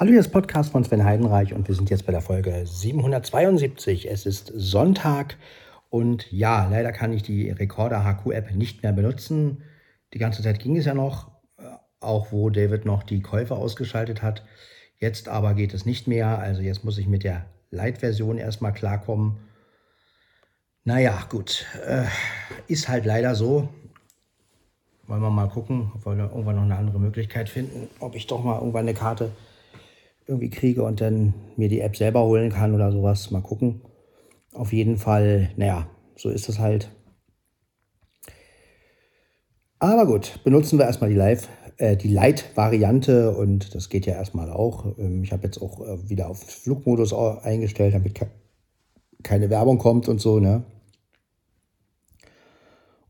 Hallo, hier ist Podcast von Sven Heidenreich und wir sind jetzt bei der Folge 772. Es ist Sonntag und ja, leider kann ich die Recorder HQ-App nicht mehr benutzen. Die ganze Zeit ging es ja noch, äh, auch wo David noch die Käufe ausgeschaltet hat. Jetzt aber geht es nicht mehr, also jetzt muss ich mit der Light-Version erstmal klarkommen. Naja, gut, äh, ist halt leider so. Wollen wir mal gucken, ob wir irgendwann noch eine andere Möglichkeit finden, ob ich doch mal irgendwann eine Karte irgendwie kriege und dann mir die App selber holen kann oder sowas. Mal gucken. Auf jeden Fall, naja, so ist es halt. Aber gut, benutzen wir erstmal die Live, äh, die Light-Variante und das geht ja erstmal auch. Ähm, ich habe jetzt auch äh, wieder auf Flugmodus eingestellt, damit ke keine Werbung kommt und so, ne?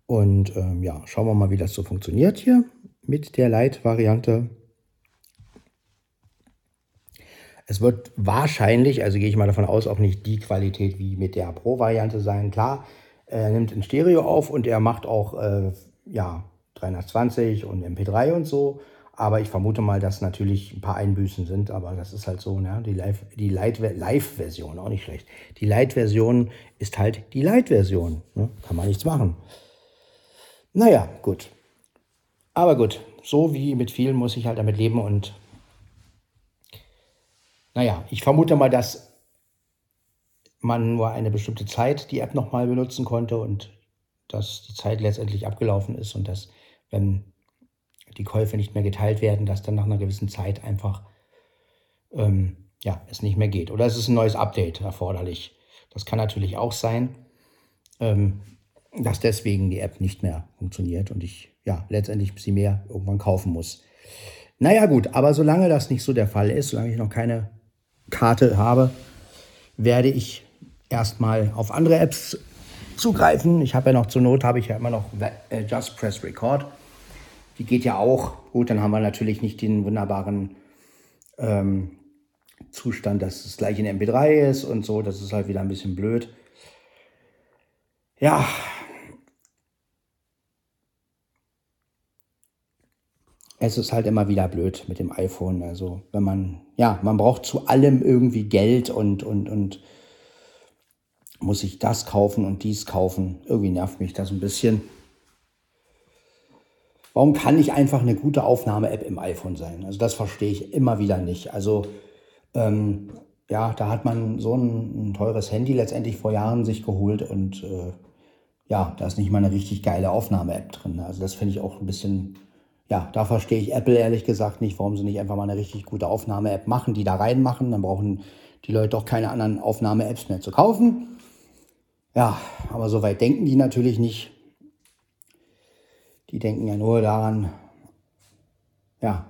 Und ähm, ja, schauen wir mal, wie das so funktioniert hier mit der Light-Variante. Es wird wahrscheinlich, also gehe ich mal davon aus, auch nicht die Qualität wie mit der Pro-Variante sein. Klar, er nimmt in Stereo auf und er macht auch äh, ja, 320 und MP3 und so. Aber ich vermute mal, dass natürlich ein paar Einbüßen sind, aber das ist halt so, ne? Die Live, die Light-Version, auch nicht schlecht. Die Light-Version ist halt die Light-Version. Ne? Kann man nichts machen. Naja, gut. Aber gut, so wie mit vielen muss ich halt damit leben und naja, ich vermute mal, dass man nur eine bestimmte Zeit die App nochmal benutzen konnte und dass die Zeit letztendlich abgelaufen ist und dass, wenn die Käufe nicht mehr geteilt werden, dass dann nach einer gewissen Zeit einfach ähm, ja, es nicht mehr geht. Oder es ist ein neues Update erforderlich. Das kann natürlich auch sein. Ähm, dass deswegen die App nicht mehr funktioniert und ich ja letztendlich sie mehr irgendwann kaufen muss. Naja gut, aber solange das nicht so der Fall ist, solange ich noch keine Karte habe, werde ich erstmal auf andere Apps zugreifen. Ich habe ja noch zur Not, habe ich ja immer noch äh, Just Press Record. Die geht ja auch. Gut, dann haben wir natürlich nicht den wunderbaren ähm, Zustand, dass es gleich in MP3 ist und so. Das ist halt wieder ein bisschen blöd. Ja, es ist halt immer wieder blöd mit dem iPhone. Also wenn man, ja, man braucht zu allem irgendwie Geld und, und, und muss sich das kaufen und dies kaufen. Irgendwie nervt mich das ein bisschen. Warum kann nicht einfach eine gute Aufnahme-App im iPhone sein? Also das verstehe ich immer wieder nicht. Also ähm, ja, da hat man so ein, ein, teures Handy letztendlich vor Jahren sich geholt und äh, ja, da ist nicht mal eine richtig geile Aufnahme-App drin. Also das finde ich auch ein bisschen ja, da verstehe ich Apple ehrlich gesagt nicht, warum sie nicht einfach mal eine richtig gute Aufnahme-App machen, die da reinmachen. Dann brauchen die Leute doch keine anderen Aufnahme-Apps mehr zu kaufen. Ja, aber so weit denken die natürlich nicht. Die denken ja nur daran, ja,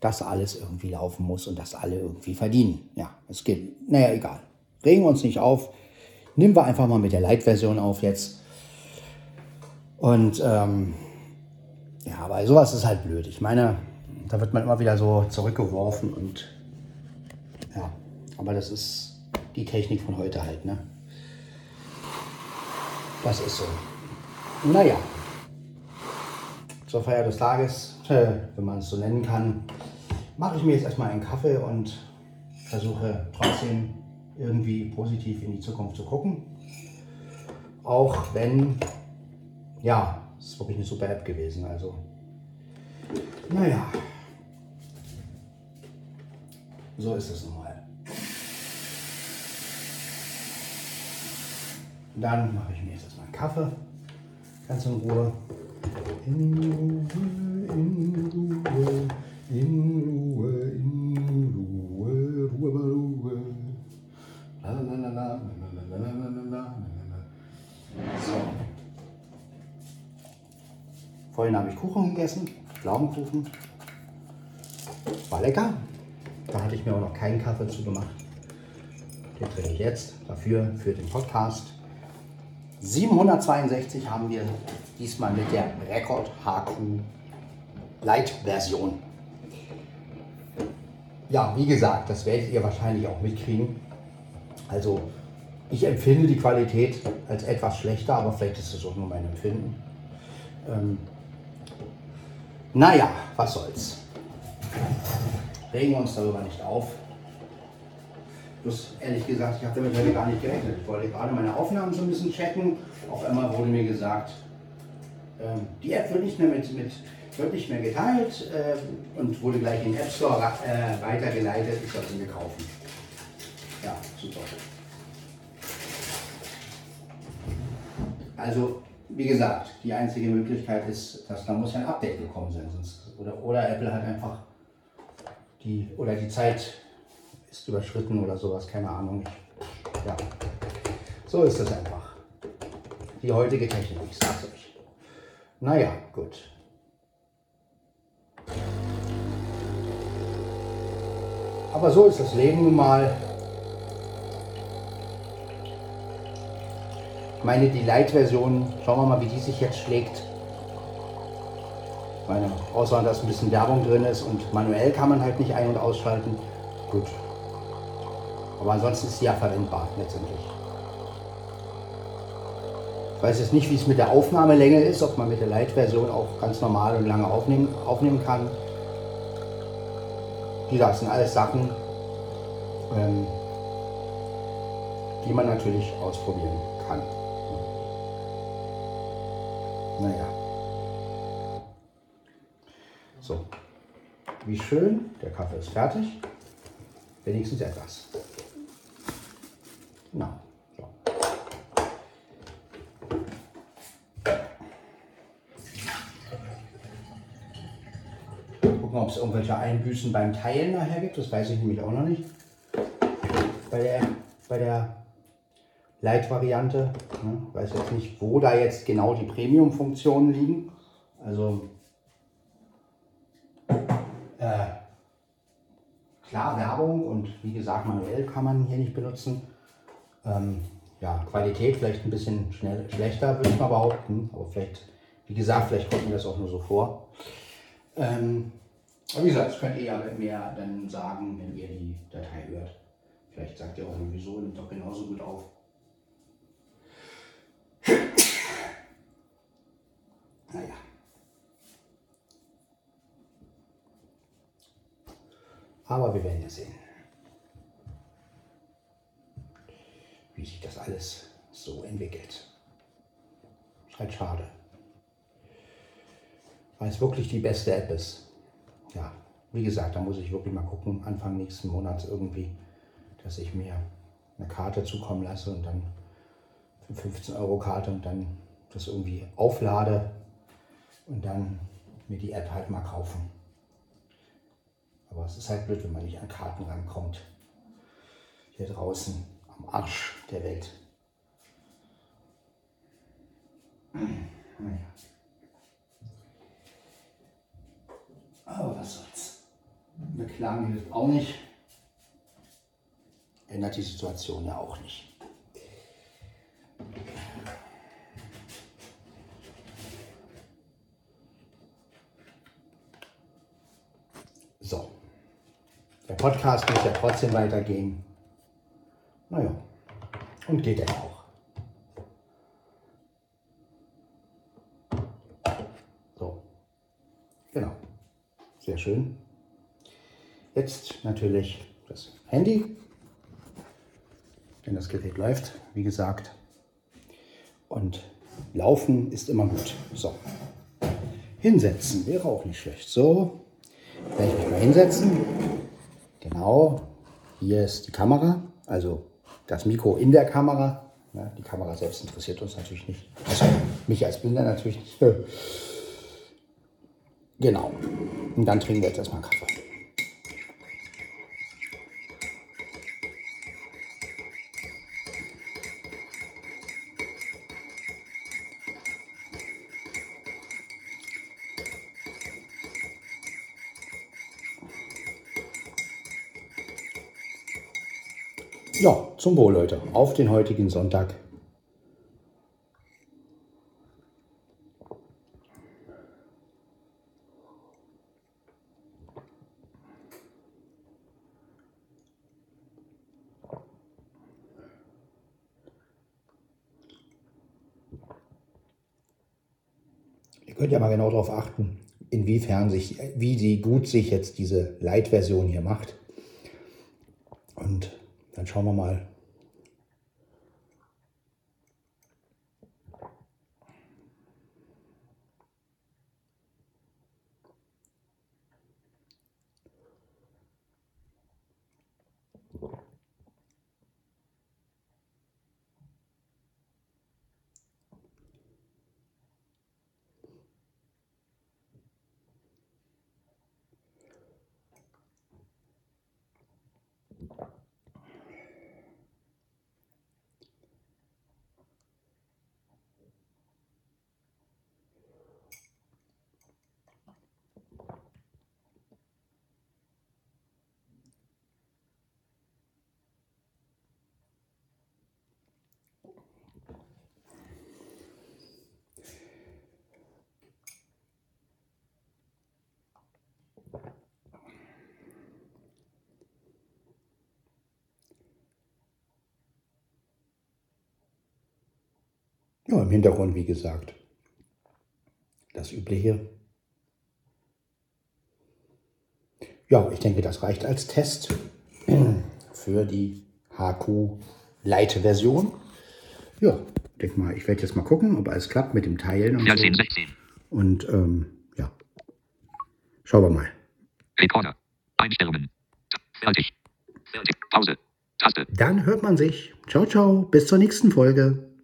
dass alles irgendwie laufen muss und dass alle irgendwie verdienen. Ja, es geht. Naja, egal. Regen wir uns nicht auf. Nehmen wir einfach mal mit der Light-Version auf jetzt. Und ähm, ja, aber sowas ist halt blöd. Ich meine, da wird man immer wieder so zurückgeworfen und ja, aber das ist die Technik von heute halt, ne? Das ist so. Naja, zur Feier des Tages, äh, wenn man es so nennen kann, mache ich mir jetzt erstmal einen Kaffee und versuche trotzdem irgendwie positiv in die Zukunft zu gucken. Auch wenn, ja, das ist wirklich eine super App gewesen. Also, naja. So ist es nun mal. Dann mache ich mir jetzt erstmal einen Kaffee. Ganz in Ruhe. In Ruhe, in Ruhe, in Ruhe, in Ruhe, Ruhe, Ruhe. La la la la, la la la la la la la. So. Vorhin habe ich Kuchen gegessen, Pflaumenkuchen. War lecker. Da hatte ich mir auch noch keinen Kaffee zu gemacht. Den trinke ich jetzt dafür, für den Podcast. 762 haben wir diesmal mit der Record HQ Light Version. Ja, wie gesagt, das werdet ihr wahrscheinlich auch mitkriegen. Also ich empfinde die Qualität als etwas schlechter, aber vielleicht ist es auch nur mein Empfinden. Ähm, naja, was soll's. regen wir uns darüber nicht auf. Bloß ehrlich gesagt, ich habe damit heute gar nicht gerechnet. Ich wollte gerade meine Aufnahmen so ein bisschen checken. Auf einmal wurde mir gesagt, ähm, die App wird nicht mehr mit, mit wird nicht mehr geteilt äh, und wurde gleich in den App Store äh, weitergeleitet. Ich soll sie mir kaufen. Ja, super. Also, wie gesagt, die einzige Möglichkeit ist, dass da muss ein Update gekommen sein. Sonst, oder, oder Apple hat einfach die, oder die Zeit ist überschritten oder sowas, keine Ahnung. Ja, so ist es einfach. Die heutige Technik, ich sag's euch. Naja, gut. Aber so ist das Leben nun mal. Meine, die Light-Version, schauen wir mal, wie die sich jetzt schlägt. Meine, außer dass ein bisschen Werbung drin ist und manuell kann man halt nicht ein- und ausschalten. Gut. Aber ansonsten ist sie ja verwendbar letztendlich. Ich weiß jetzt nicht, wie es mit der Aufnahmelänge ist, ob man mit der Light-Version auch ganz normal und lange aufnehmen, aufnehmen kann. Wie gesagt, sind alles Sachen, ähm, die man natürlich ausprobieren kann. Naja. So. Wie schön, der Kaffee ist fertig. Wenigstens etwas. Genau. So. Gucken, ob es irgendwelche Einbüßen beim Teilen nachher gibt. Das weiß ich nämlich auch noch nicht. Bei der, bei der Light-Variante. Ne? Weiß jetzt nicht, wo da jetzt genau die Premium-Funktionen liegen. Also äh, klar Werbung und wie gesagt manuell kann man hier nicht benutzen. Ähm, ja, Qualität vielleicht ein bisschen schnell, schlechter, würde ich mal behaupten. Aber vielleicht, wie gesagt, vielleicht kommt mir das auch nur so vor. Ähm, aber wie gesagt, das könnt ihr ja mehr dann sagen, wenn ihr die Datei hört. Vielleicht sagt ihr auch wieso, nimmt doch genauso gut auf. Aber wir werden ja sehen, wie sich das alles so entwickelt. Ist halt schade. Weil es wirklich die beste App ist. Ja, wie gesagt, da muss ich wirklich mal gucken, Anfang nächsten Monats irgendwie, dass ich mir eine Karte zukommen lasse und dann für 15 Euro Karte und dann das irgendwie auflade und dann mir die App halt mal kaufen. Aber es ist halt blöd, wenn man nicht an Karten rankommt. Hier draußen am Arsch der Welt. Naja. Aber was soll's. Beklagen hilft auch nicht. Ändert die Situation ja auch nicht. So. Podcast muss ja trotzdem weitergehen. Naja. Und geht er auch. So. Genau. Sehr schön. Jetzt natürlich das Handy. Denn das Gerät läuft, wie gesagt. Und laufen ist immer gut. So. Hinsetzen wäre auch nicht schlecht. So. Werde ich mich mal hinsetzen. Genau. Hier ist die Kamera. Also das Mikro in der Kamera. Ja, die Kamera selbst interessiert uns natürlich nicht. Also mich als Blinder natürlich nicht. Genau. Und dann trinken wir jetzt erstmal Kaffee. Ja, zum Wohl, Leute. Auf den heutigen Sonntag. Ihr könnt ja mal genau darauf achten, inwiefern sich, wie sie gut sich jetzt diese Light-Version hier macht. Schauen wir mal, Ja, im Hintergrund, wie gesagt, das Übliche. Ja, ich denke, das reicht als Test für die HQ Lite Version. Ja, denke mal, ich werde jetzt mal gucken, ob alles klappt mit dem Teilen und 14, so. 16. Und ähm, ja, schauen wir mal. Recorder. Einstellungen. Fertig. Fertig. Pause. Taste. Dann hört man sich. Ciao, ciao, bis zur nächsten Folge.